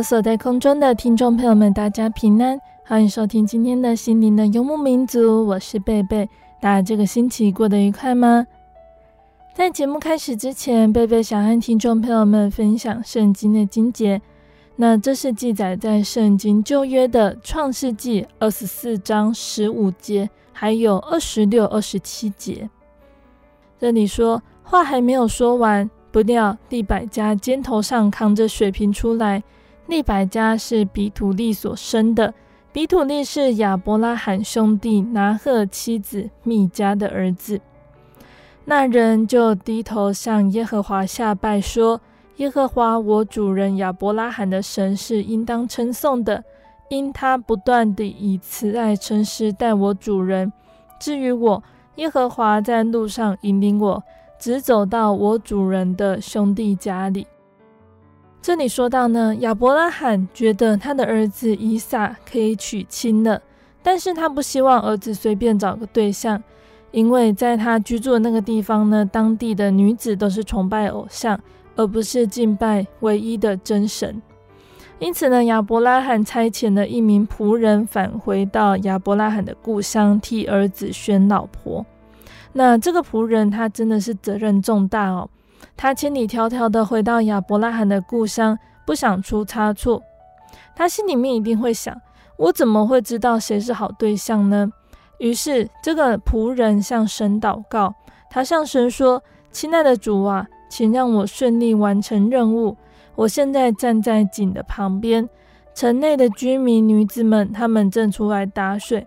所在空中的听众朋友们，大家平安，欢迎收听今天的心灵的游牧民族，我是贝贝。大家这个星期过得愉快吗？在节目开始之前，贝贝想和听众朋友们分享圣经的经节。那这是记载在圣经旧约的创世纪二十四章十五节，还有二十六、二十七节。这里说，话还没有说完。不料，利百加肩头上扛着水瓶出来。利百加是比土利所生的，比土利是亚伯拉罕兄弟拿鹤妻子密迦的儿子。那人就低头向耶和华下拜，说：“耶和华我主人亚伯拉罕的神是应当称颂的，因他不断地以慈爱诚实待我主人。至于我，耶和华在路上引领我。”直走到我主人的兄弟家里。这里说到呢，亚伯拉罕觉得他的儿子以撒可以娶亲了，但是他不希望儿子随便找个对象，因为在他居住的那个地方呢，当地的女子都是崇拜偶像，而不是敬拜唯一的真神。因此呢，亚伯拉罕差遣了一名仆人返回到亚伯拉罕的故乡，替儿子选老婆。那这个仆人他真的是责任重大哦，他千里迢迢的回到亚伯拉罕的故乡，不想出差错。他心里面一定会想：我怎么会知道谁是好对象呢？于是这个仆人向神祷告，他向神说：“亲爱的主啊，请让我顺利完成任务。我现在站在井的旁边，城内的居民女子们，她们正出来打水。”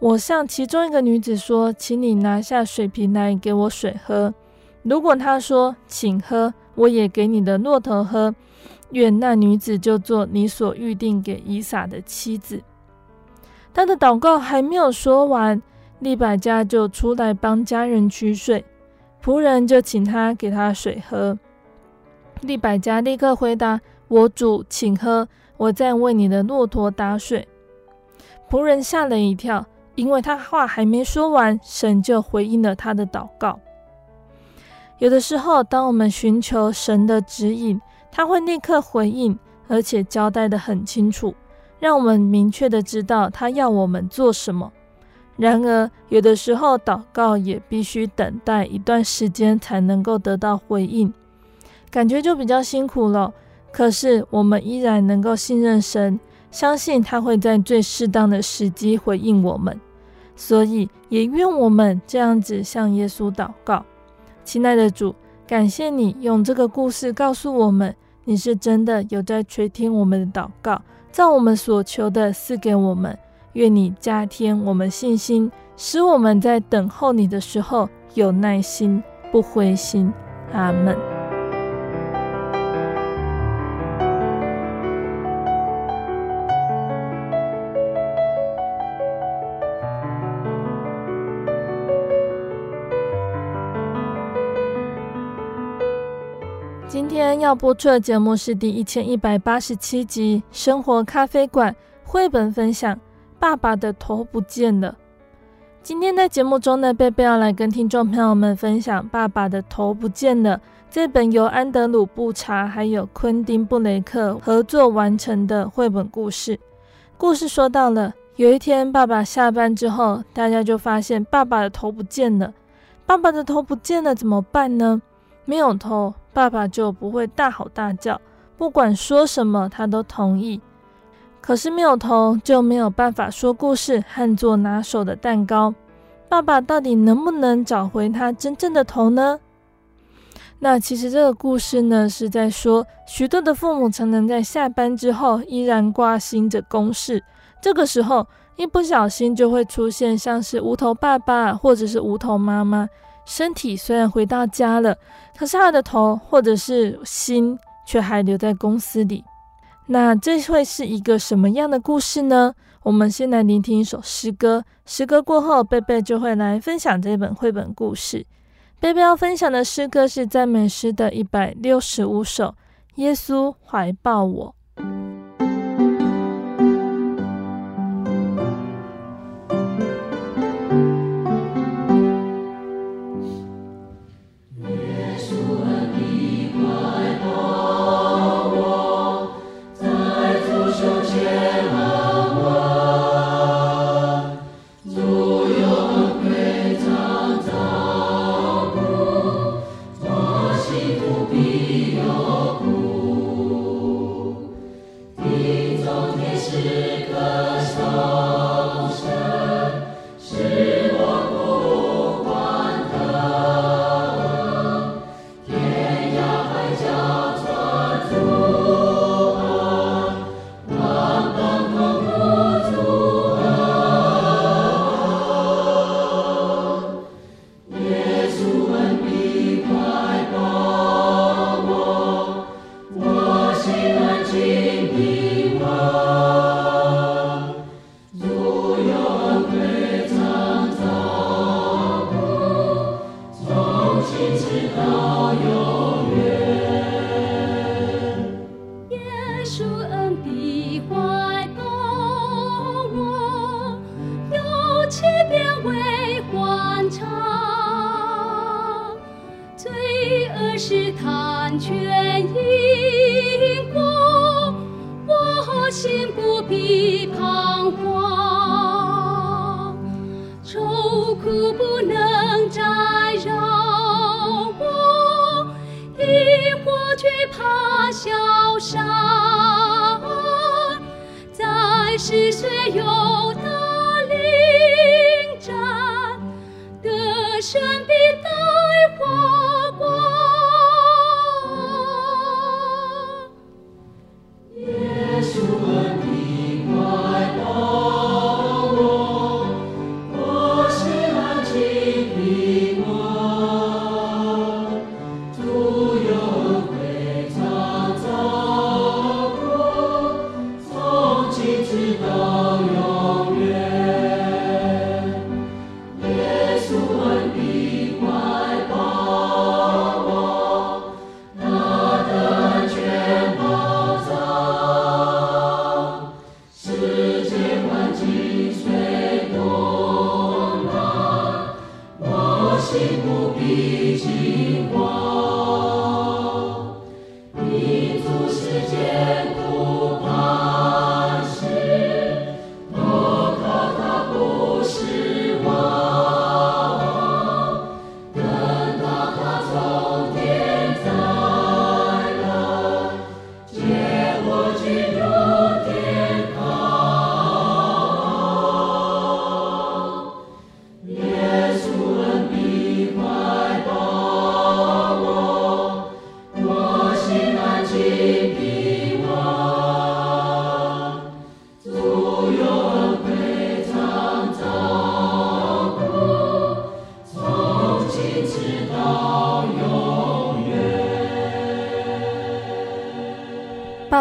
我向其中一个女子说：“请你拿下水瓶来给我水喝。”如果他说：“请喝”，我也给你的骆驼喝。愿那女子就做你所预定给以撒的妻子。他的祷告还没有说完，利百加就出来帮家人取水，仆人就请他给他水喝。利百加立刻回答：“我主，请喝，我在为你的骆驼打水。”仆人吓了一跳。因为他话还没说完，神就回应了他的祷告。有的时候，当我们寻求神的指引，他会立刻回应，而且交代得很清楚，让我们明确的知道他要我们做什么。然而，有的时候祷告也必须等待一段时间才能够得到回应，感觉就比较辛苦了。可是，我们依然能够信任神。相信他会在最适当的时机回应我们，所以也愿我们这样子向耶稣祷告。亲爱的主，感谢你用这个故事告诉我们，你是真的有在垂听我们的祷告，照我们所求的赐给我们。愿你加添我们信心，使我们在等候你的时候有耐心，不灰心。阿门。要播出的节目是第一千一百八十七集《生活咖啡馆》绘本分享。爸爸的头不见了。今天在节目中呢，贝贝要来跟听众朋友们分享《爸爸的头不见了》这本由安德鲁·布查还有昆丁·布雷克合作完成的绘本故事。故事说到了有一天，爸爸下班之后，大家就发现爸爸的头不见了。爸爸的头不见了，怎么办呢？没有头，爸爸就不会大吼大叫，不管说什么，他都同意。可是没有头，就没有办法说故事和做拿手的蛋糕。爸爸到底能不能找回他真正的头呢？那其实这个故事呢，是在说许多的父母常常在下班之后依然挂心着公事，这个时候一不小心就会出现像是无头爸爸或者是无头妈妈，身体虽然回到家了，可是他的头或者是心却还留在公司里。那这会是一个什么样的故事呢？我们先来聆听一首诗歌，诗歌过后，贝贝就会来分享这本绘本故事。贝贝要分享的诗歌是赞美诗的一百六十五首，《耶稣怀抱我》。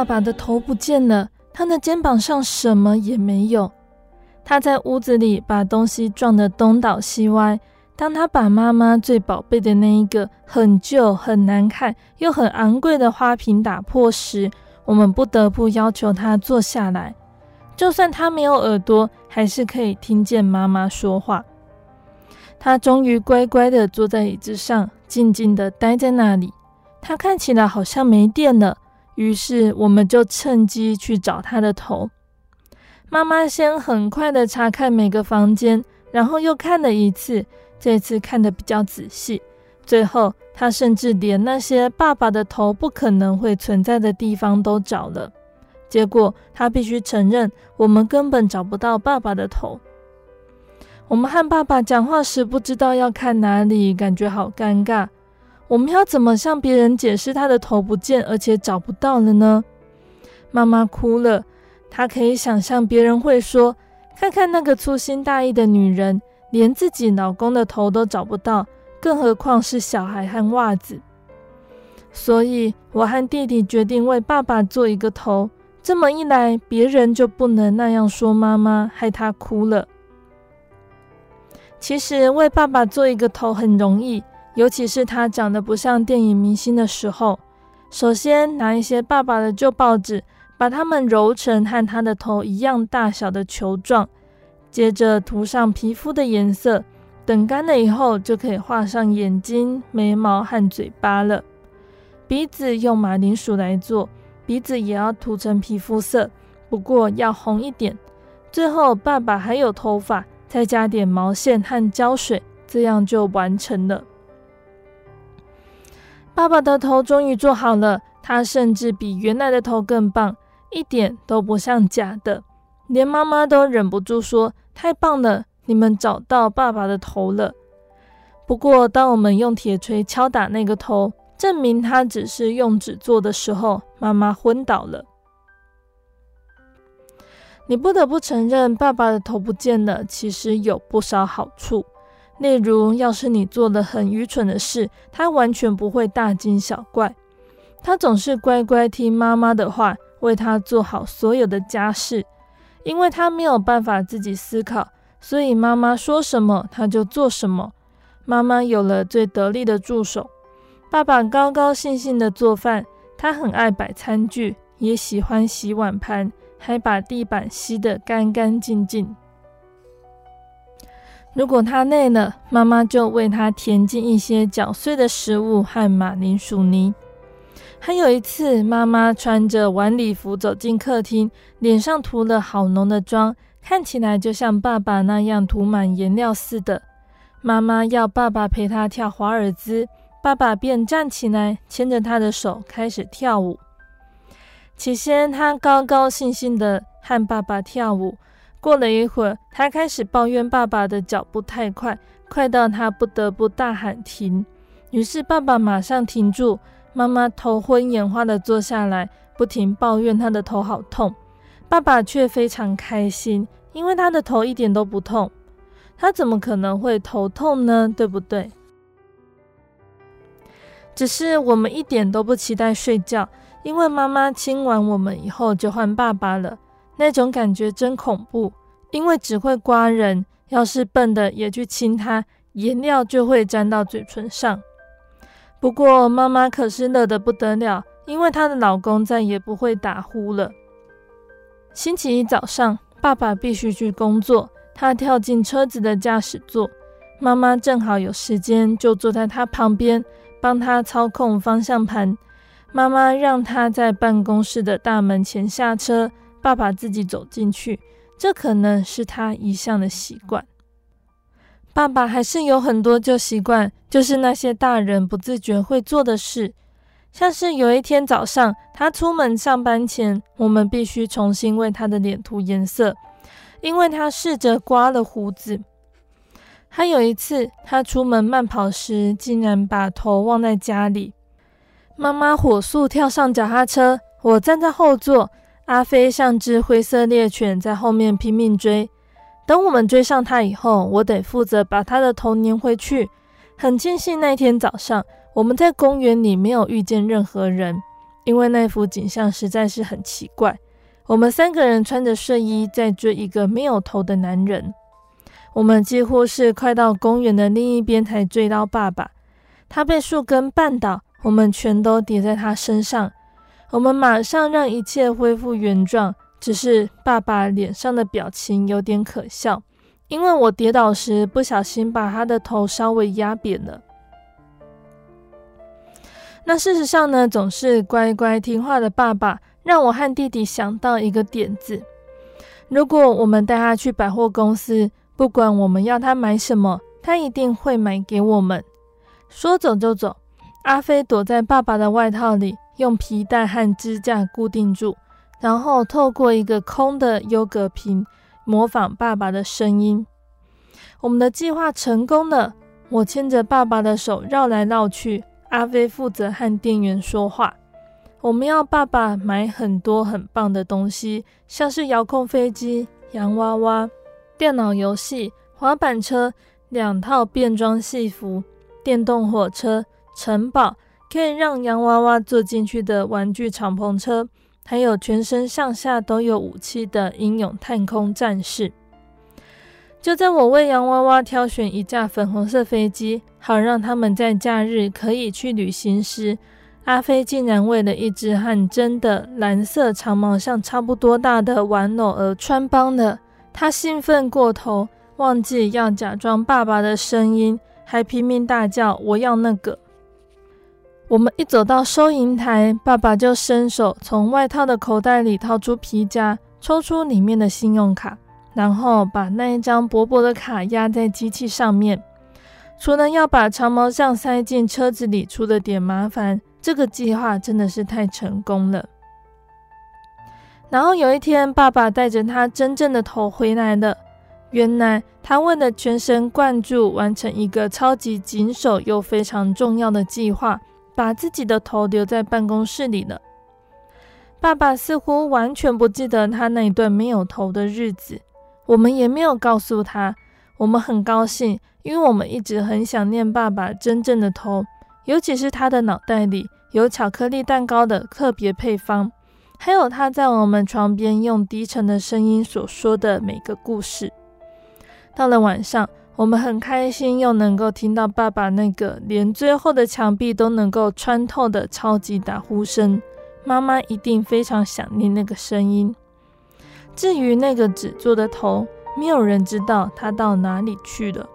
爸爸的头不见了，他的肩膀上什么也没有。他在屋子里把东西撞得东倒西歪。当他把妈妈最宝贝的那一个很旧、很难看又很昂贵的花瓶打破时，我们不得不要求他坐下来。就算他没有耳朵，还是可以听见妈妈说话。他终于乖乖地坐在椅子上，静静地待在那里。他看起来好像没电了，于是我们就趁机去找他的头。妈妈先很快的查看每个房间，然后又看了一次，这次看得比较仔细。最后，她甚至连那些爸爸的头不可能会存在的地方都找了。结果，她必须承认，我们根本找不到爸爸的头。我们和爸爸讲话时，不知道要看哪里，感觉好尴尬。我们要怎么向别人解释他的头不见，而且找不到了呢？妈妈哭了。她可以想象别人会说：“看看那个粗心大意的女人，连自己老公的头都找不到，更何况是小孩和袜子。”所以，我和弟弟决定为爸爸做一个头。这么一来，别人就不能那样说妈妈，害她哭了。其实，为爸爸做一个头很容易，尤其是他长得不像电影明星的时候。首先，拿一些爸爸的旧报纸。把它们揉成和他的头一样大小的球状，接着涂上皮肤的颜色，等干了以后就可以画上眼睛、眉毛和嘴巴了。鼻子用马铃薯来做，鼻子也要涂成皮肤色，不过要红一点。最后，爸爸还有头发，再加点毛线和胶水，这样就完成了。爸爸的头终于做好了，他甚至比原来的头更棒。一点都不像假的，连妈妈都忍不住说：“太棒了，你们找到爸爸的头了。”不过，当我们用铁锤敲打那个头，证明他只是用纸做的时候，妈妈昏倒了。你不得不承认，爸爸的头不见了，其实有不少好处。例如，要是你做了很愚蠢的事，他完全不会大惊小怪，他总是乖乖听妈妈的话。为他做好所有的家事，因为他没有办法自己思考，所以妈妈说什么他就做什么。妈妈有了最得力的助手，爸爸高高兴兴地做饭，他很爱摆餐具，也喜欢洗碗盘，还把地板吸得干干净净。如果他累了，妈妈就为他填进一些搅碎的食物和马铃薯泥。还有一次，妈妈穿着晚礼服走进客厅，脸上涂了好浓的妆，看起来就像爸爸那样涂满颜料似的。妈妈要爸爸陪她跳华尔兹，爸爸便站起来，牵着她的手开始跳舞。起先，他高高兴兴地和爸爸跳舞，过了一会儿，他开始抱怨爸爸的脚步太快，快到他不得不大喊停。于是，爸爸马上停住。妈妈头昏眼花的坐下来，不停抱怨她的头好痛。爸爸却非常开心，因为他的头一点都不痛。他怎么可能会头痛呢？对不对？只是我们一点都不期待睡觉，因为妈妈亲完我们以后就换爸爸了。那种感觉真恐怖，因为只会刮人，要是笨的也去亲他，颜料就会沾到嘴唇上。不过妈妈可是乐得不得了，因为她的老公再也不会打呼了。星期一早上，爸爸必须去工作，他跳进车子的驾驶座，妈妈正好有时间，就坐在他旁边，帮他操控方向盘。妈妈让他在办公室的大门前下车，爸爸自己走进去，这可能是他一向的习惯。爸爸还是有很多旧习惯，就是那些大人不自觉会做的事，像是有一天早上，他出门上班前，我们必须重新为他的脸涂颜色，因为他试着刮了胡子。还有一次，他出门慢跑时，竟然把头忘在家里。妈妈火速跳上脚踏车，我站在后座，阿飞像只灰色猎犬在后面拼命追。等我们追上他以后，我得负责把他的头粘回去。很庆幸那天早上我们在公园里没有遇见任何人，因为那幅景象实在是很奇怪。我们三个人穿着睡衣在追一个没有头的男人。我们几乎是快到公园的另一边才追到爸爸。他被树根绊倒，我们全都跌在他身上。我们马上让一切恢复原状。只是爸爸脸上的表情有点可笑，因为我跌倒时不小心把他的头稍微压扁了。那事实上呢，总是乖乖听话的爸爸，让我和弟弟想到一个点子：如果我们带他去百货公司，不管我们要他买什么，他一定会买给我们。说走就走，阿飞躲在爸爸的外套里，用皮带和支架固定住，然后透过一个空的优格瓶，模仿爸爸的声音。我们的计划成功了，我牵着爸爸的手绕来绕去。阿飞负责和店员说话。我们要爸爸买很多很棒的东西，像是遥控飞机、洋娃娃、电脑游戏、滑板车、两套变装戏服、电动火车、城堡，可以让洋娃娃坐进去的玩具敞篷车，还有全身上下都有武器的英勇太空战士。就在我为洋娃娃挑选一架粉红色飞机，好让他们在假日可以去旅行时，阿飞竟然为了一只和真的蓝色长毛象差不多大的玩偶而穿帮了。他兴奋过头，忘记要假装爸爸的声音，还拼命大叫：“我要那个！”我们一走到收银台，爸爸就伸手从外套的口袋里掏出皮夹，抽出里面的信用卡。然后把那一张薄薄的卡压在机器上面。除了要把长毛象塞进车子里出了点麻烦，这个计划真的是太成功了。然后有一天，爸爸带着他真正的头回来了。原来他为了全神贯注完成一个超级谨守又非常重要的计划，把自己的头留在办公室里了。爸爸似乎完全不记得他那一段没有头的日子。我们也没有告诉他，我们很高兴，因为我们一直很想念爸爸真正的头，尤其是他的脑袋里有巧克力蛋糕的特别配方，还有他在我们床边用低沉的声音所说的每个故事。到了晚上，我们很开心，又能够听到爸爸那个连最后的墙壁都能够穿透的超级打呼声。妈妈一定非常想念那个声音。至于那个纸做的头，没有人知道它到哪里去了。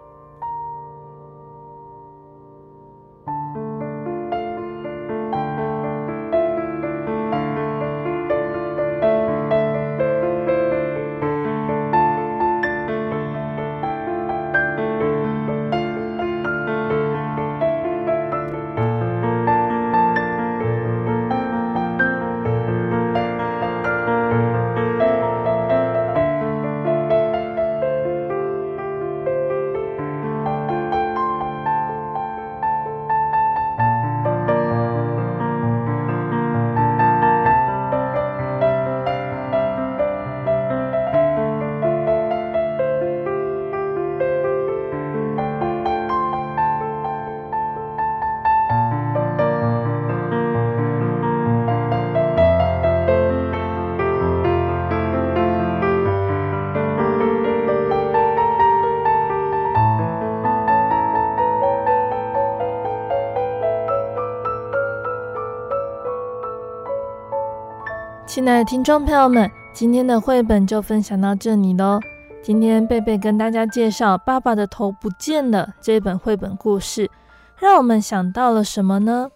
亲爱的听众朋友们，今天的绘本就分享到这里喽。今天贝贝跟大家介绍《爸爸的头不见了》这本绘本故事，让我们想到了什么呢？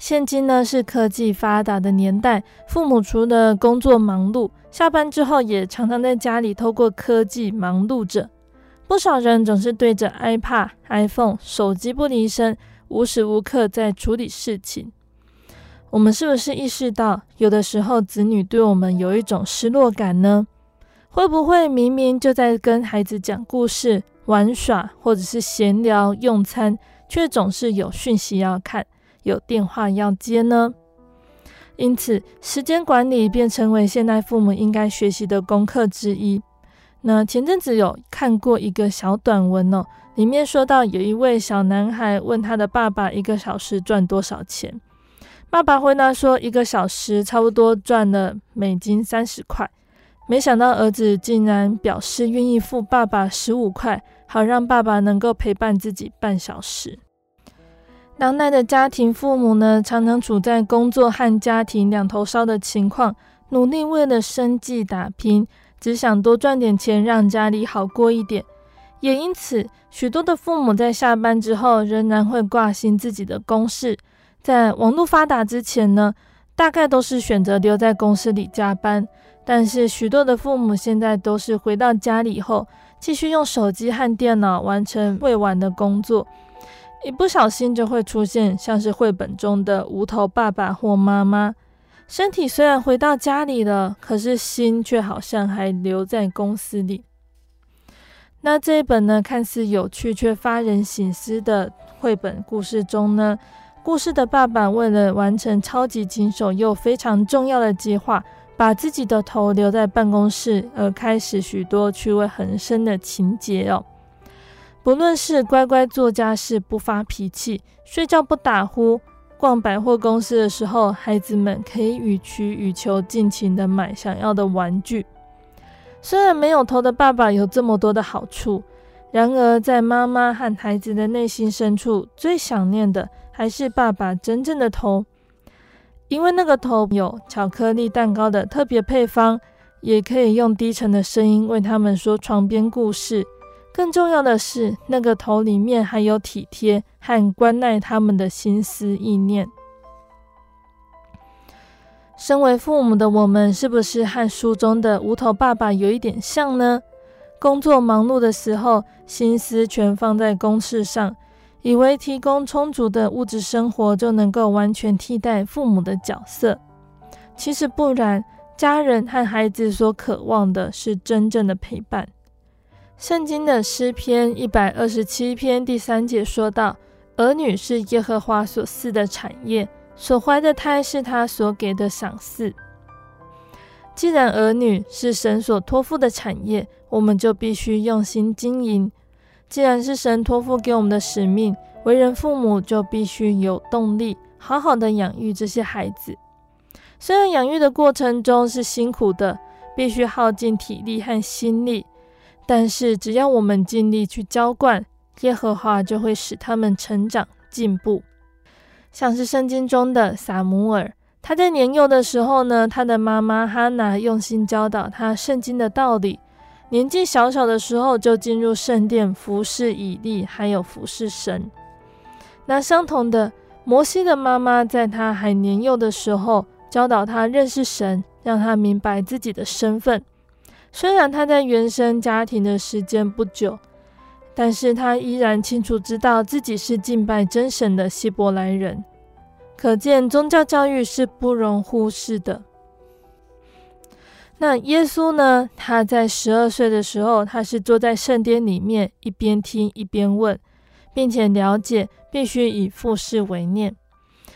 现今呢是科技发达的年代，父母除了工作忙碌，下班之后也常常在家里透过科技忙碌着。不少人总是对着 iPad、iPhone、手机不离身，无时无刻在处理事情。我们是不是意识到，有的时候子女对我们有一种失落感呢？会不会明明就在跟孩子讲故事、玩耍，或者是闲聊、用餐，却总是有讯息要看、有电话要接呢？因此，时间管理便成为现代父母应该学习的功课之一。那前阵子有看过一个小短文哦，里面说到有一位小男孩问他的爸爸，一个小时赚多少钱？爸爸回答说：“一个小时差不多赚了美金三十块。”没想到儿子竟然表示愿意付爸爸十五块，好让爸爸能够陪伴自己半小时。当代的家庭父母呢，常常处在工作和家庭两头烧的情况，努力为了生计打拼，只想多赚点钱，让家里好过一点。也因此，许多的父母在下班之后仍然会挂心自己的公事。在网络发达之前呢，大概都是选择留在公司里加班。但是许多的父母现在都是回到家里后，继续用手机和电脑完成未完的工作，一不小心就会出现像是绘本中的无头爸爸或妈妈，身体虽然回到家里了，可是心却好像还留在公司里。那这一本呢，看似有趣却发人省思的绘本故事中呢，故事的爸爸为了完成超级棘手又非常重要的计划，把自己的头留在办公室，而开始许多趣味横生的情节哦。不论是乖乖做家事不发脾气，睡觉不打呼，逛百货公司的时候，孩子们可以予取予求，尽情的买想要的玩具。虽然没有头的爸爸有这么多的好处，然而在妈妈和孩子的内心深处，最想念的。还是爸爸真正的头，因为那个头有巧克力蛋糕的特别配方，也可以用低沉的声音为他们说床边故事。更重要的是，那个头里面还有体贴和关爱他们的心思意念。身为父母的我们，是不是和书中的无头爸爸有一点像呢？工作忙碌的时候，心思全放在公事上。以为提供充足的物质生活就能够完全替代父母的角色，其实不然。家人和孩子所渴望的是真正的陪伴。圣经的诗篇一百二十七篇第三节说道：“儿女是耶和华所赐的产业，所怀的胎是他所给的赏赐。”既然儿女是神所托付的产业，我们就必须用心经营。既然是神托付给我们的使命，为人父母就必须有动力，好好的养育这些孩子。虽然养育的过程中是辛苦的，必须耗尽体力和心力，但是只要我们尽力去浇灌，耶和华就会使他们成长进步。像是圣经中的撒母耳，他在年幼的时候呢，他的妈妈哈拿用心教导他圣经的道理。年纪小小的时候就进入圣殿服侍以利，还有服侍神。那相同的，摩西的妈妈在他还年幼的时候教导他认识神，让他明白自己的身份。虽然他在原生家庭的时间不久，但是他依然清楚知道自己是敬拜真神的希伯来人。可见宗教教育是不容忽视的。那耶稣呢？他在十二岁的时候，他是坐在圣殿里面，一边听一边问，并且了解必须以父事为念。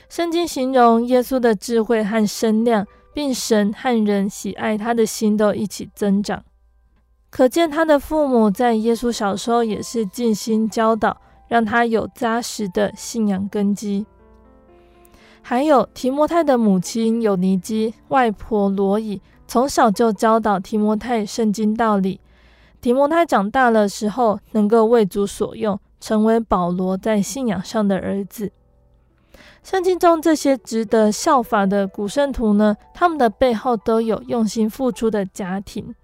圣经形容耶稣的智慧和身量，并神和人喜爱他的心都一起增长。可见他的父母在耶稣小时候也是尽心教导，让他有扎实的信仰根基。还有提摩太的母亲有尼基，外婆罗以。从小就教导提摩太圣经道理，提摩太长大了时候能够为主所用，成为保罗在信仰上的儿子。圣经中这些值得效法的古圣徒呢，他们的背后都有用心付出的家庭，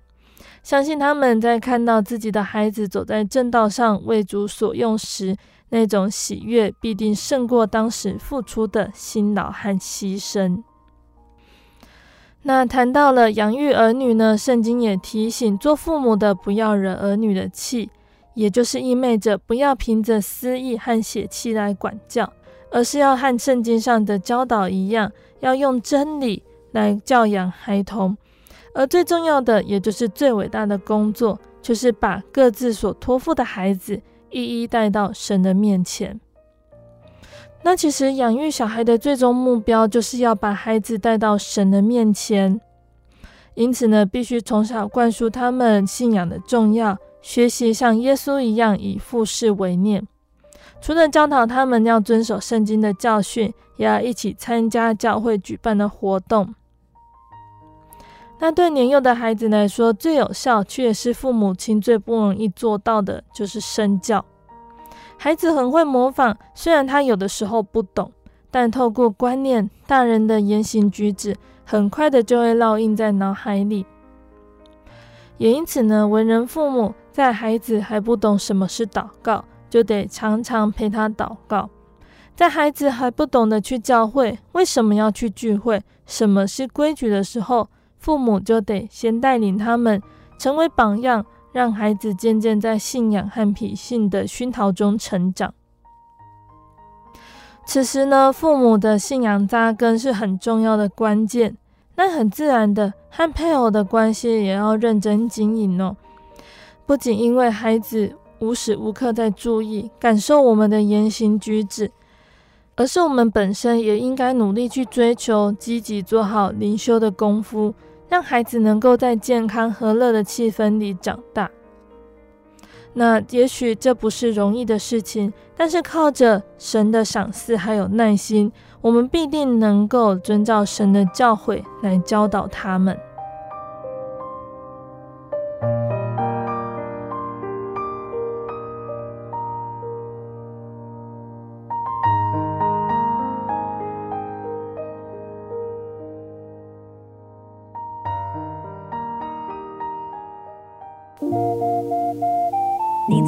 相信他们在看到自己的孩子走在正道上为主所用时，那种喜悦必定胜过当时付出的辛劳和牺牲。那谈到了养育儿女呢，圣经也提醒做父母的不要惹儿女的气，也就是意味着不要凭着私意和血气来管教，而是要和圣经上的教导一样，要用真理来教养孩童。而最重要的，也就是最伟大的工作，就是把各自所托付的孩子一一带到神的面前。那其实养育小孩的最终目标，就是要把孩子带到神的面前。因此呢，必须从小灌输他们信仰的重要，学习像耶稣一样以父事为念。除了教导他们要遵守圣经的教训，也要一起参加教会举办的活动。那对年幼的孩子来说，最有效却也是父母亲最不容易做到的，就是身教。孩子很会模仿，虽然他有的时候不懂，但透过观念，大人的言行举止很快的就会烙印在脑海里。也因此呢，为人父母在孩子还不懂什么是祷告，就得常常陪他祷告；在孩子还不懂得去教会，为什么要去聚会，什么是规矩的时候，父母就得先带领他们成为榜样，让孩子渐渐在信仰和品性的熏陶中成长。此时呢，父母的信仰扎根是很重要的关键。那很自然的，和配偶的关系也要认真经营哦。不仅因为孩子无时无刻在注意、感受我们的言行举止，而是我们本身也应该努力去追求、积极做好灵修的功夫，让孩子能够在健康和乐的气氛里长大。那也许这不是容易的事情，但是靠着神的赏赐还有耐心，我们必定能够遵照神的教诲来教导他们。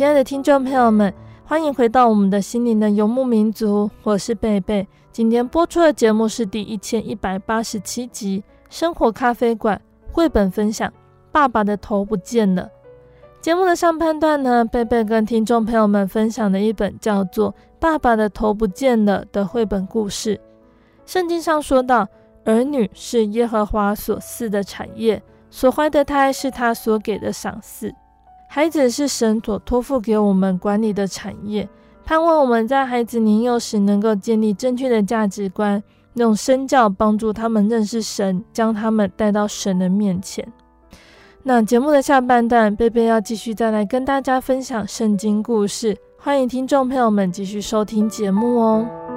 亲爱的听众朋友们，欢迎回到我们的心灵的游牧民族，我是贝贝。今天播出的节目是第一千一百八十七集《生活咖啡馆》绘本分享《爸爸的头不见了》。节目的上半段呢，贝贝跟听众朋友们分享了一本叫做《爸爸的头不见了》的绘本故事。圣经上说到，儿女是耶和华所赐的产业，所怀的胎是他所给的赏赐。孩子是神所托付给我们管理的产业，盼望我们在孩子年幼时能够建立正确的价值观，用身教帮助他们认识神，将他们带到神的面前。那节目的下半段，贝贝要继续再来跟大家分享圣经故事，欢迎听众朋友们继续收听节目哦。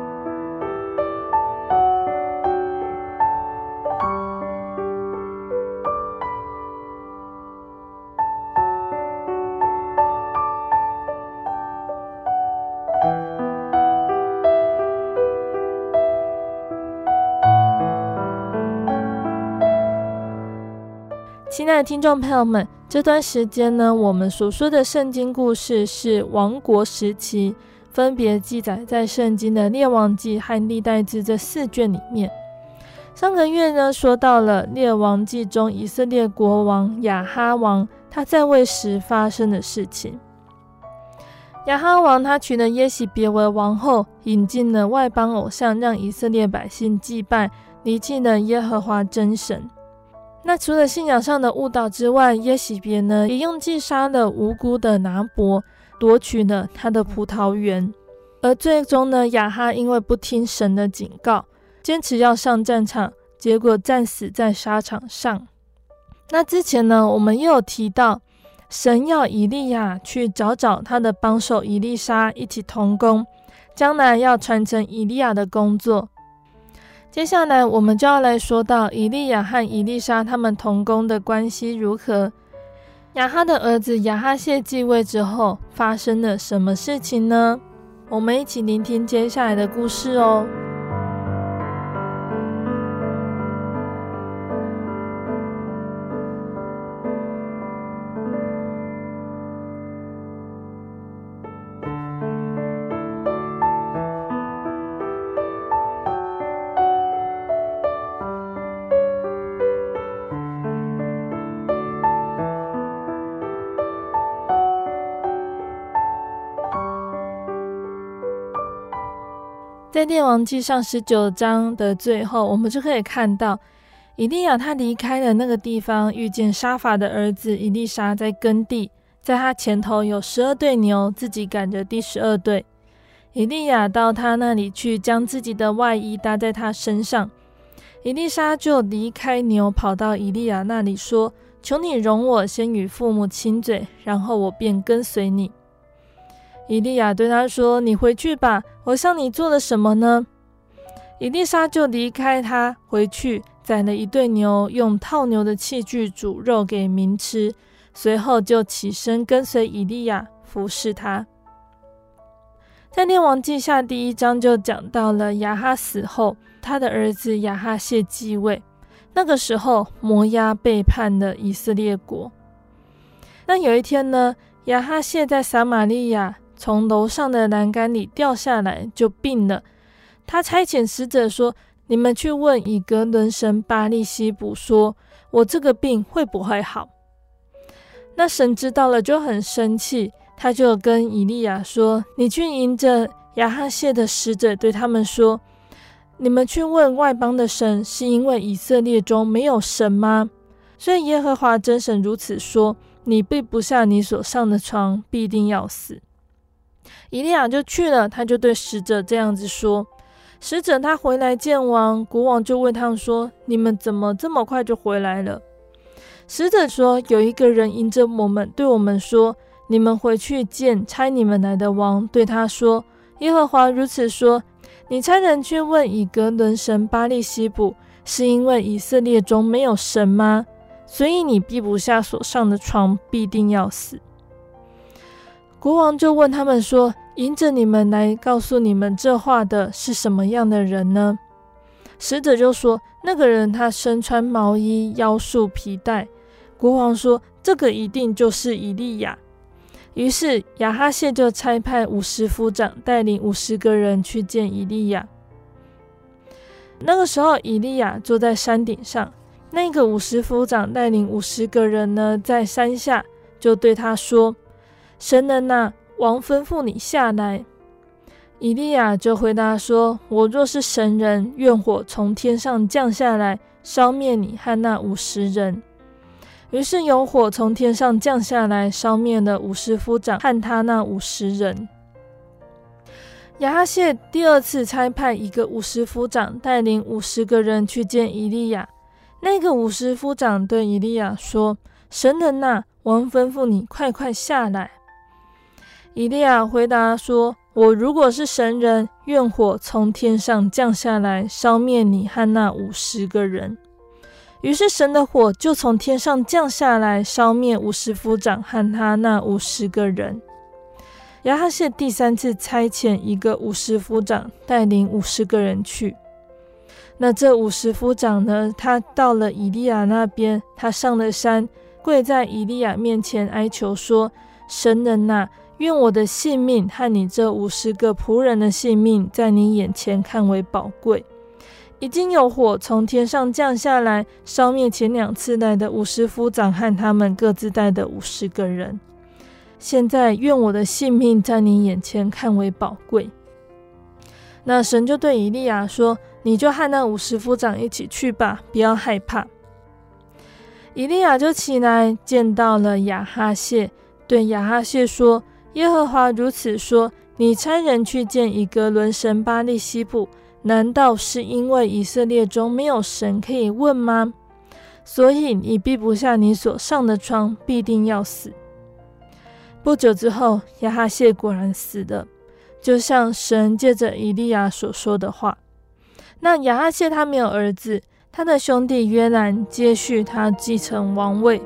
亲爱的听众朋友们，这段时间呢，我们所说的圣经故事是王国时期，分别记载在圣经的列王记和历代志这四卷里面。上个月呢，说到了列王记中以色列国王亚哈王他在位时发生的事情。亚哈王他娶了耶洗别为王后，引进了外邦偶像，让以色列百姓祭拜，离弃了耶和华真神。那除了信仰上的误导之外，耶洗别呢也用计杀了无辜的拿伯，夺取了他的葡萄园。而最终呢，亚哈因为不听神的警告，坚持要上战场，结果战死在沙场上。那之前呢，我们又有提到，神要以利亚去找找他的帮手以利沙一起同工，将来要传承以利亚的工作。接下来，我们就要来说到以利亚和以利莎他们同工的关系如何。亚哈的儿子亚哈谢继位之后，发生了什么事情呢？我们一起聆听接下来的故事哦。在列王记上十九章的最后，我们就可以看到以利亚他离开了那个地方，遇见沙法的儿子以利沙在耕地，在他前头有十二对牛，自己赶着第十二对。以利亚到他那里去，将自己的外衣搭在他身上。以利沙就离开牛，跑到以利亚那里说：“求你容我先与父母亲嘴，然后我便跟随你。”以利亚对他说：“你回去吧，我向你做了什么呢？”以利沙就离开他回去，宰了一对牛，用套牛的器具煮肉给民吃，随后就起身跟随以利亚服侍他。在列王记下第一章就讲到了亚哈死后，他的儿子亚哈谢继位。那个时候，摩押背叛了以色列国。那有一天呢，亚哈谢在撒玛利亚从楼上的栏杆里掉下来，就病了。他差遣使者说：“你们去问以格伦神巴力西卜，说我这个病会不会好？”那神知道了，就很生气。他就跟以利亚说：“你去迎着亚哈谢的使者，对他们说：你们去问外邦的神，是因为以色列中没有神吗？所以耶和华真神如此说：你闭不下你所上的床，必定要死。”以利亚就去了，他就对使者这样子说：“使者他回来见王，国王就问他们说：你们怎么这么快就回来了？”使者说：“有一个人迎着我们，对我们说。”你们回去见差你们来的王，对他说：“耶和华如此说：你差人去问以格伦神巴力西卜，是因为以色列中没有神吗？所以你闭不下所上的床，必定要死。”国王就问他们说：“迎着你们来告诉你们这话的是什么样的人呢？”使者就说：“那个人他身穿毛衣，腰束皮带。”国王说：“这个一定就是以利亚。”于是亚哈谢就差派五十夫长带领五十个人去见以利亚。那个时候，以利亚坐在山顶上，那个五十夫长带领五十个人呢，在山下就对他说：“神人呐，王吩咐你下来。”以利亚就回答说：“我若是神人，愿火从天上降下来，烧灭你和那五十人。”于是有火从天上降下来，烧灭了五十夫长和他那五十人。亚哈谢第二次差派一个五十夫长带领五十个人去见以利亚。那个五十夫长对以利亚说：“神人呐，王吩咐你快快下来。”以利亚回答说：“我如果是神人，愿火从天上降下来，烧灭你和那五十个人。”于是神的火就从天上降下来，烧灭五十夫长和他那五十个人。亚哈谢第三次差遣一个五十夫长带领五十个人去。那这五十夫长呢，他到了以利亚那边，他上了山，跪在以利亚面前哀求说：“神人呐，愿我的性命和你这五十个仆人的性命，在你眼前看为宝贵。”已经有火从天上降下来，烧灭前两次来的五十夫长和他们各自带的五十个人。现在愿我的性命在你眼前看为宝贵。那神就对以利亚说：“你就和那五十夫长一起去吧，不要害怕。”以利亚就起来，见到了亚哈谢，对亚哈谢说：“耶和华如此说：你差人去见以格伦神巴力西卜。”难道是因为以色列中没有神可以问吗？所以你闭不下你所上的窗，必定要死。不久之后，亚哈谢果然死了，就像神借着以利亚所说的话。那亚哈谢他没有儿子，他的兄弟约兰接续他继承王位。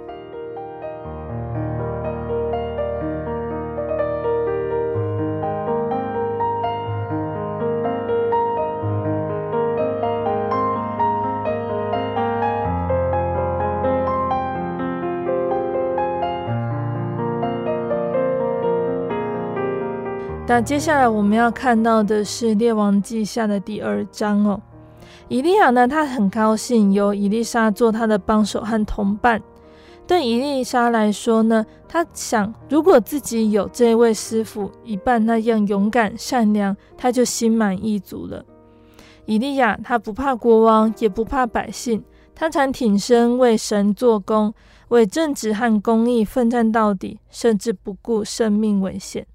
那接下来我们要看到的是《列王记下》的第二章哦。以利亚呢，他很高兴有以利沙做他的帮手和同伴。对以利沙来说呢，他想如果自己有这位师傅一半那样勇敢善良，他就心满意足了。以利亚他不怕国王，也不怕百姓，他常挺身为神做工，为正直和公义奋战到底，甚至不顾生命危险。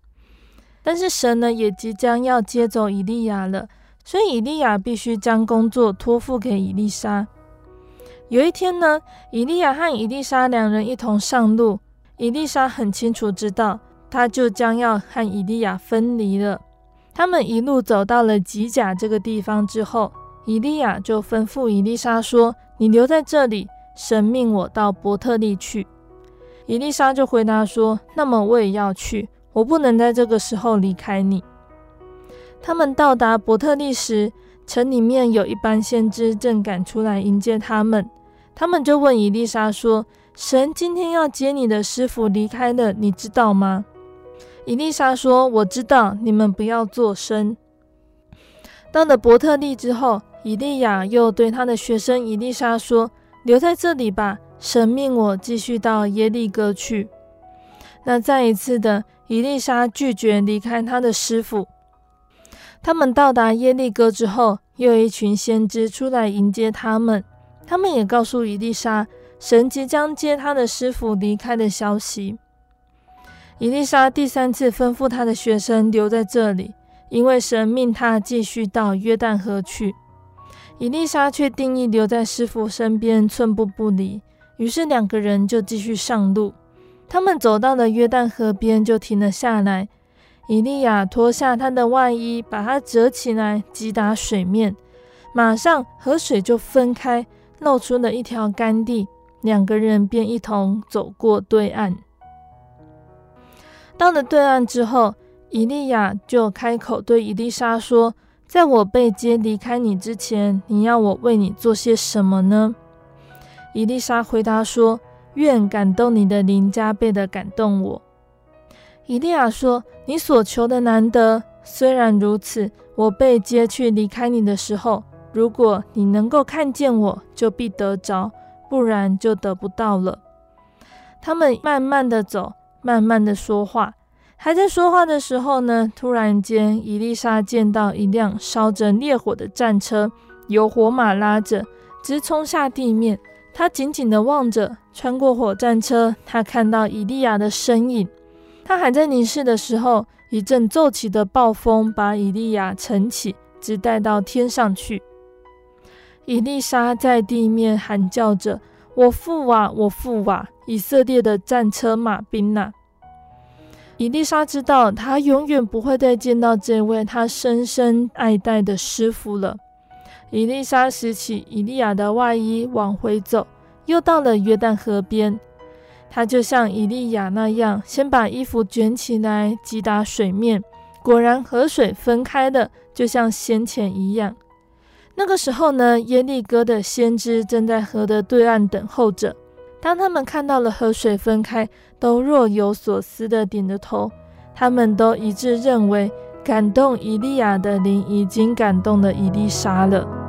但是神呢，也即将要接走以利亚了，所以以利亚必须将工作托付给以丽莎。有一天呢，以利亚和以丽莎两人一同上路，以丽莎很清楚知道，他就将要和以利亚分离了。他们一路走到了吉甲这个地方之后，以利亚就吩咐以丽莎说：“你留在这里，神命我到伯特利去。”以丽莎就回答说：“那么我也要去。”我不能在这个时候离开你。他们到达伯特利时，城里面有一班先知正赶出来迎接他们。他们就问伊丽莎说：“神今天要接你的师傅离开了，你知道吗？”伊丽莎说：“我知道，你们不要作声。”到了伯特利之后，以利亚又对他的学生伊丽莎说：“留在这里吧，神命我继续到耶利哥去。”那再一次的。伊丽莎拒绝离开他的师傅。他们到达耶利哥之后，又一群先知出来迎接他们。他们也告诉伊丽莎，神即将接他的师傅离开的消息。伊丽莎第三次吩咐他的学生留在这里，因为神命他继续到约旦河去。伊丽莎却定义留在师傅身边，寸步不离。于是两个人就继续上路。他们走到了约旦河边，就停了下来。以利亚脱下他的外衣，把它折起来，击打水面，马上河水就分开，露出了一条干地。两个人便一同走过对岸。到了对岸之后，以利亚就开口对以利沙说：“在我被接离开你之前，你要我为你做些什么呢？”以利沙回答说。愿感动你的灵加倍的感动我。以利亚说：“你所求的难得。虽然如此，我被接去离开你的时候，如果你能够看见我，就必得着；不然就得不到了。”他们慢慢的走，慢慢的说话。还在说话的时候呢，突然间，伊丽莎见到一辆烧着烈火的战车，有火马拉着，直冲下地面。她紧紧地望着，穿过火战车，他看到以利亚的身影。他还在凝视的时候，一阵骤起的暴风把以利亚撑起，直带到天上去。伊丽莎在地面喊叫着：“我父啊，我父啊！以色列的战车马兵呐！”伊丽莎知道，他永远不会再见到这位他深深爱戴的师傅了。伊丽莎拾起伊利亚的外衣往回走，又到了约旦河边。他就像以利亚那样，先把衣服卷起来击打水面，果然河水分开了，就像先前一样。那个时候呢，耶利哥的先知正在河的对岸等候着。当他们看到了河水分开，都若有所思地点着头。他们都一致认为，感动以利亚的灵已经感动了以利沙了。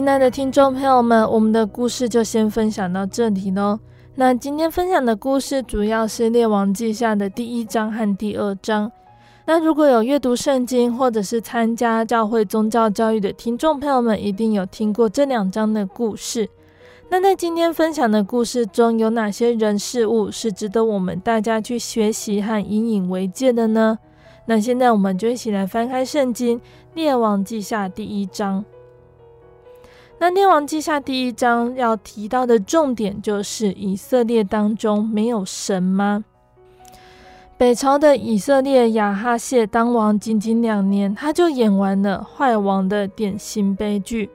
亲爱的听众朋友们，我们的故事就先分享到这里喽。那今天分享的故事主要是《列王记下》的第一章和第二章。那如果有阅读圣经或者是参加教会宗教教育的听众朋友们，一定有听过这两章的故事。那在今天分享的故事中，有哪些人事物是值得我们大家去学习和引以为戒的呢？那现在我们就一起来翻开圣经《列王记下》第一章。那列王记下第一章要提到的重点就是以色列当中没有神吗？北朝的以色列亚哈谢当王仅仅两年，他就演完了坏王的典型悲剧。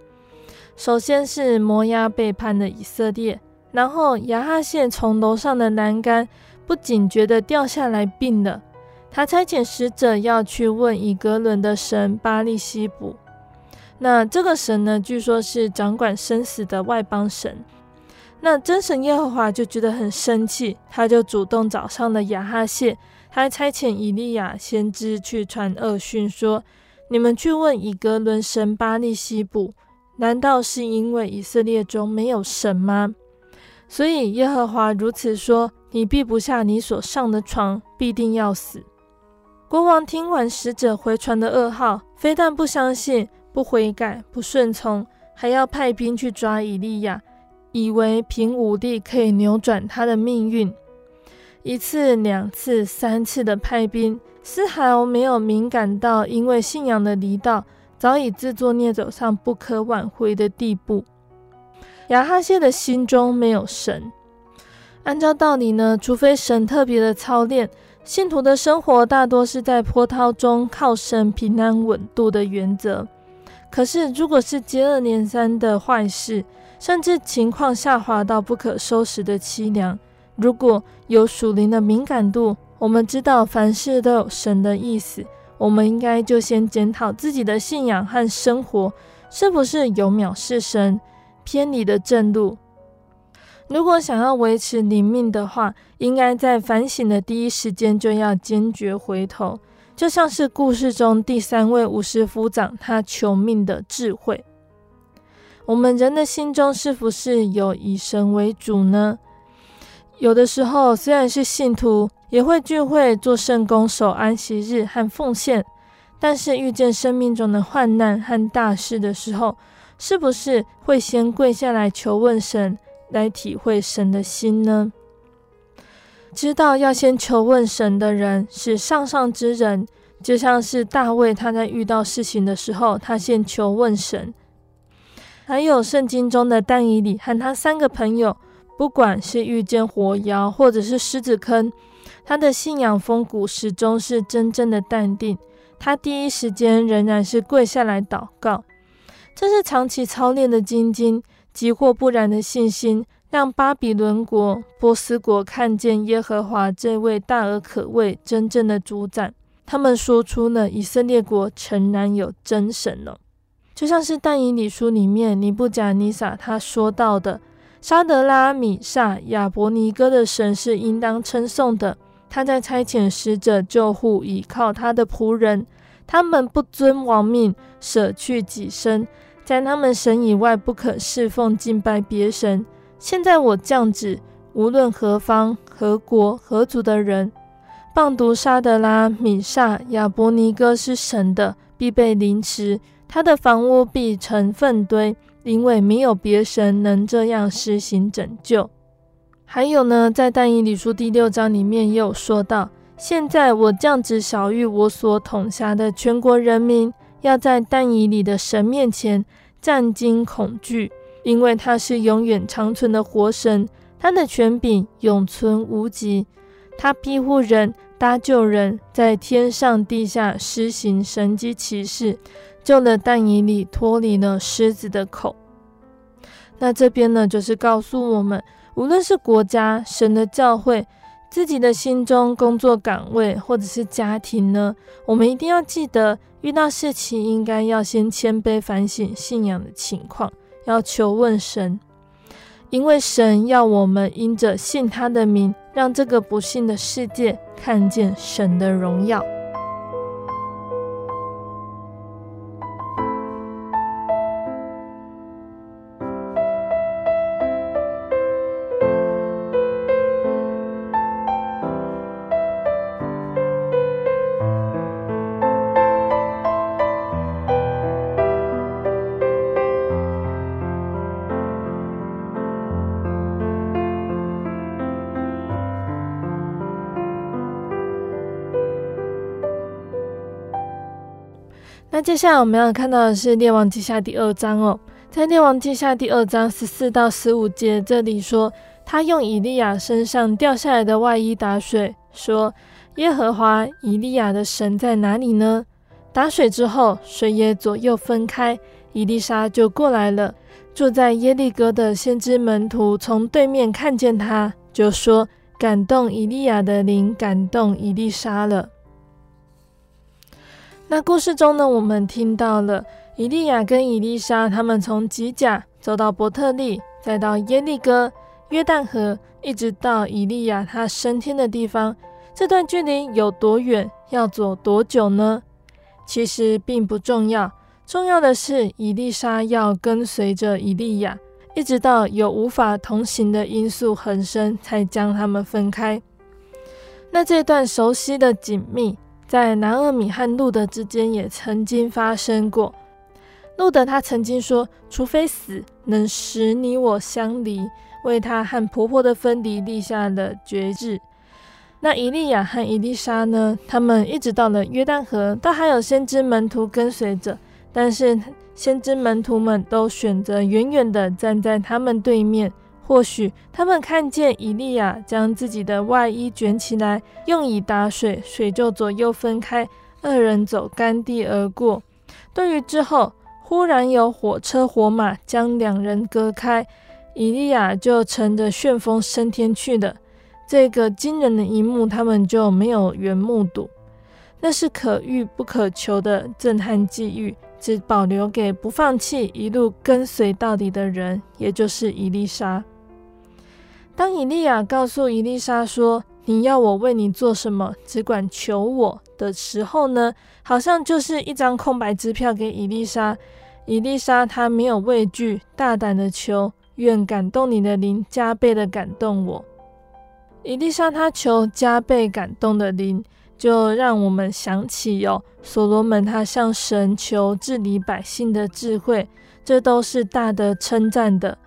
首先是摩押背叛了以色列，然后亚哈谢从楼上的栏杆不仅觉得掉下来病了，他差遣使者要去问以格伦的神巴力西卜。那这个神呢，据说是掌管生死的外邦神。那真神耶和华就觉得很生气，他就主动找上了亚哈谢，他还差遣以利亚先知去传恶讯，说：“你们去问以格伦神巴力西卜，难道是因为以色列中没有神吗？所以耶和华如此说：你避不下你所上的床，必定要死。”国王听完使者回传的噩耗，非但不相信、不悔改、不顺从，还要派兵去抓以利亚。以为凭武力可以扭转他的命运，一次、两次、三次的派兵，丝毫没有敏感到因为信仰的离道，早已自作孽走上不可挽回的地步。亚哈谢的心中没有神。按照道理呢，除非神特别的操练，信徒的生活大多是在波涛中靠神平安稳度的原则。可是，如果是接二连三的坏事，甚至情况下滑到不可收拾的凄凉。如果有属灵的敏感度，我们知道凡事都有神的意思，我们应该就先检讨自己的信仰和生活是不是有藐视神、偏离的正路。如果想要维持灵命的话，应该在反省的第一时间就要坚决回头，就像是故事中第三位五十夫长他求命的智慧。我们人的心中是不是有以神为主呢？有的时候虽然是信徒，也会聚会做圣工、守安息日和奉献，但是遇见生命中的患难和大事的时候，是不是会先跪下来求问神，来体会神的心呢？知道要先求问神的人是上上之人，就像是大卫，他在遇到事情的时候，他先求问神。还有圣经中的但以理和他三个朋友，不管是遇见火窑或者是狮子坑，他的信仰风骨始终是真正的淡定。他第一时间仍然是跪下来祷告。这是长期操练的精进，急或不然的信心，让巴比伦国、波斯国看见耶和华这位大而可畏、真正的主宰。他们说出了以色列国诚然有真神了。就像是但以理书里面尼布甲尼撒他说到的，沙德拉、米煞、亚伯尼歌的神是应当称颂的。他在差遣使者救护倚靠他的仆人，他们不遵王命，舍去己身，在他们神以外不可侍奉敬拜别神。现在我降旨，无论何方、何国、何族的人，棒毒沙德拉、米煞、亚伯尼歌是神的，必被凌迟。他的房屋必成粪堆，因为没有别神能这样施行拯救。还有呢，在但以理书第六章里面也有说到：现在我降旨晓諭我所统辖的全国人民，要在但以理的神面前战惊恐惧，因为他是永远长存的活神，他的权柄永存无极，他庇护人、搭救人，在天上地下施行神迹奇事。救了但以理脱离了狮子的口。那这边呢，就是告诉我们，无论是国家、神的教会、自己的心中工作岗位，或者是家庭呢，我们一定要记得，遇到事情应该要先谦卑反省信仰的情况，要求问神，因为神要我们因着信他的名，让这个不信的世界看见神的荣耀。接下来我们要看到的是《列王记下》第二章哦，在《列王记下》第二章十四到十五节，这里说，他用以利亚身上掉下来的外衣打水，说：“耶和华以利亚的神在哪里呢？”打水之后，水也左右分开，以利沙就过来了。住在耶利哥的先知门徒从对面看见他，就说：“感动以利亚的灵，感动以利沙了。”那故事中呢，我们听到了以利亚跟以利沙，他们从吉甲走到伯特利，再到耶利哥。约旦河一直到以利亚他升天的地方，这段距离有多远？要走多久呢？其实并不重要，重要的是以利沙要跟随着以利亚，一直到有无法同行的因素横生，才将他们分开。那这段熟悉的紧密，在拿俄米和路德之间也曾经发生过。路德他曾经说：“除非死能使你我相离。”为他和婆婆的分离立下了绝志。那伊利亚和伊丽莎呢？他们一直到了约旦河，都还有先知门徒跟随着，但是先知门徒们都选择远远地站在他们对面。或许他们看见以利亚将自己的外衣卷起来，用以打水，水就左右分开，二人走干地而过。对于之后忽然有火车火马将两人隔开。以利亚就乘着旋风升天去了，这个惊人的一幕，他们就没有缘目睹。那是可遇不可求的震撼际遇，只保留给不放弃、一路跟随到底的人，也就是伊丽莎。当以利亚告诉以丽莎说：“你要我为你做什么？只管求我的时候呢，好像就是一张空白支票给以丽莎。以丽莎她没有畏惧，大胆的求。”愿感动你的灵加倍的感动我。以丽莎她求加倍感动的灵，就让我们想起有所罗门他向神求治理百姓的智慧，这都是大的称赞的。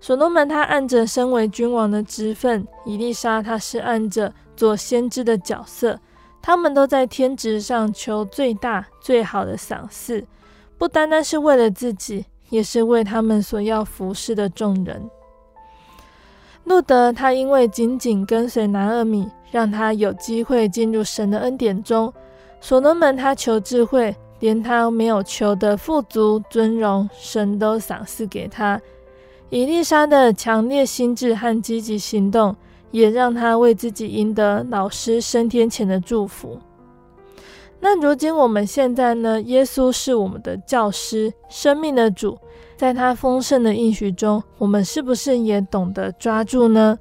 所罗门他按着身为君王的职分，以利莎他是按着做先知的角色，他们都在天职上求最大最好的赏赐，不单单是为了自己。也是为他们所要服侍的众人。路德他因为紧紧跟随拿厄米，让他有机会进入神的恩典中。所罗门他求智慧，连他没有求的富足尊荣，神都赏赐给他。以丽莎的强烈心志和积极行动，也让她为自己赢得老师升天前的祝福。那如今我们现在呢？耶稣是我们的教师，生命的主，在他丰盛的应许中，我们是不是也懂得抓住呢？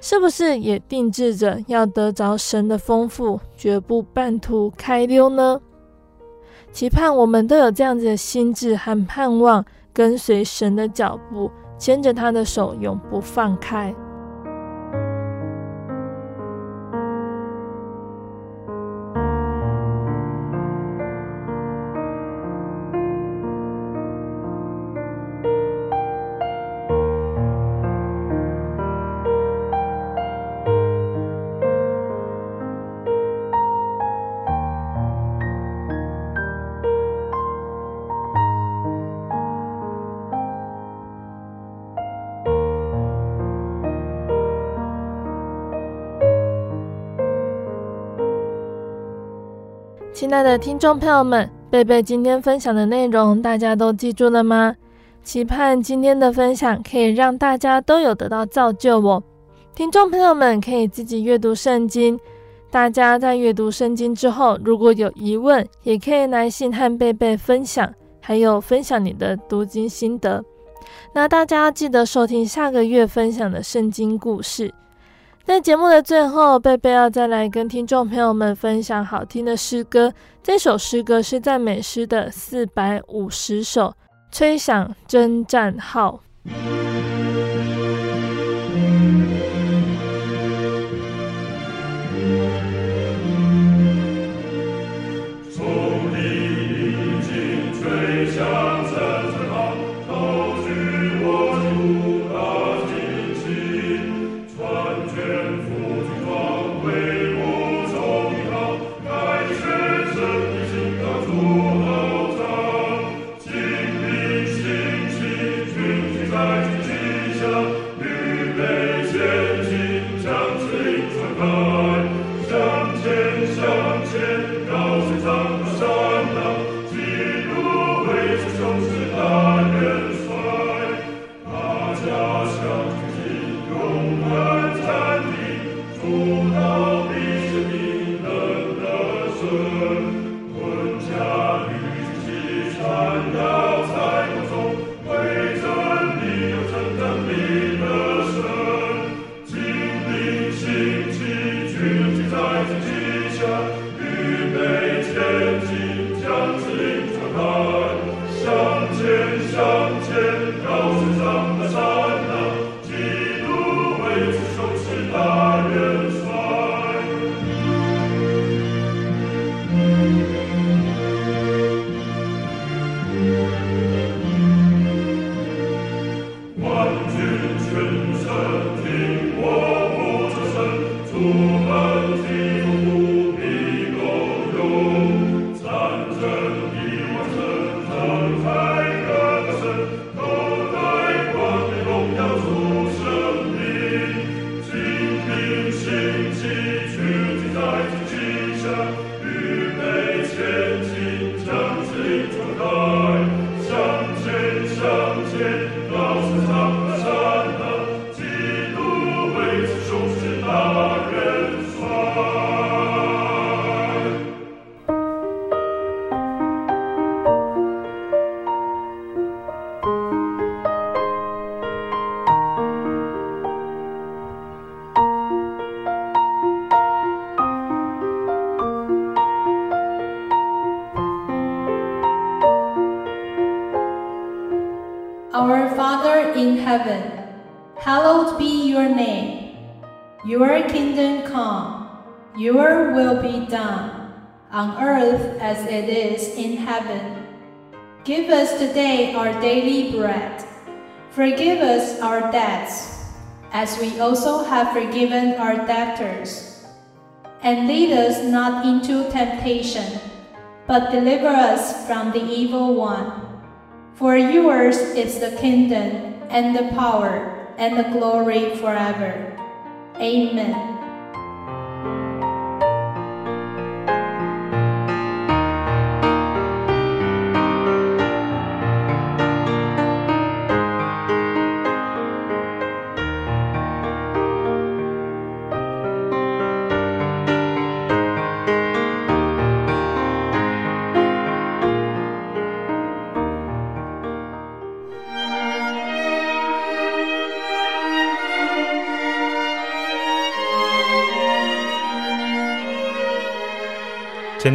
是不是也定志着要得着神的丰富，绝不半途开溜呢？期盼我们都有这样子的心智和盼望，跟随神的脚步，牵着他的手，永不放开。亲爱的听众朋友们，贝贝今天分享的内容大家都记住了吗？期盼今天的分享可以让大家都有得到造就哦。听众朋友们可以自己阅读圣经，大家在阅读圣经之后，如果有疑问，也可以来信和贝贝分享，还有分享你的读经心得。那大家要记得收听下个月分享的圣经故事。在节目的最后，贝贝要再来跟听众朋友们分享好听的诗歌。这首诗歌是赞美诗的四百五十首，吹响征战号。Have forgiven our debtors. And lead us not into temptation, but deliver us from the evil one. For yours is the kingdom, and the power, and the glory forever. Amen.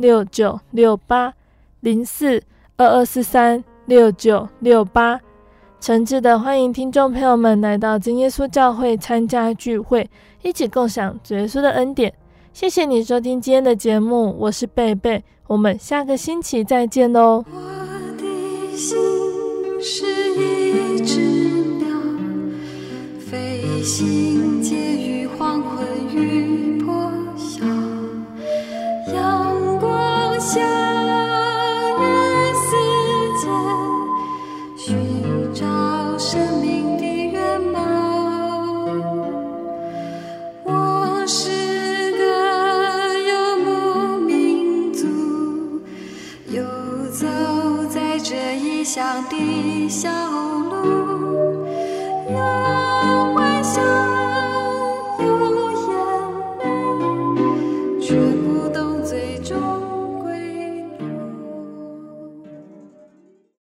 六九六八零四二二四三六九六八，诚挚的欢迎听众朋友们来到真耶稣教会参加聚会，一起共享主耶稣的恩典。谢谢你收听今天的节目，我是贝贝，我们下个星期再见喽。我的心是一只鸟，飞行向人世间寻找生命的源泉我是个游牧民族游走在这异乡的小路阳光下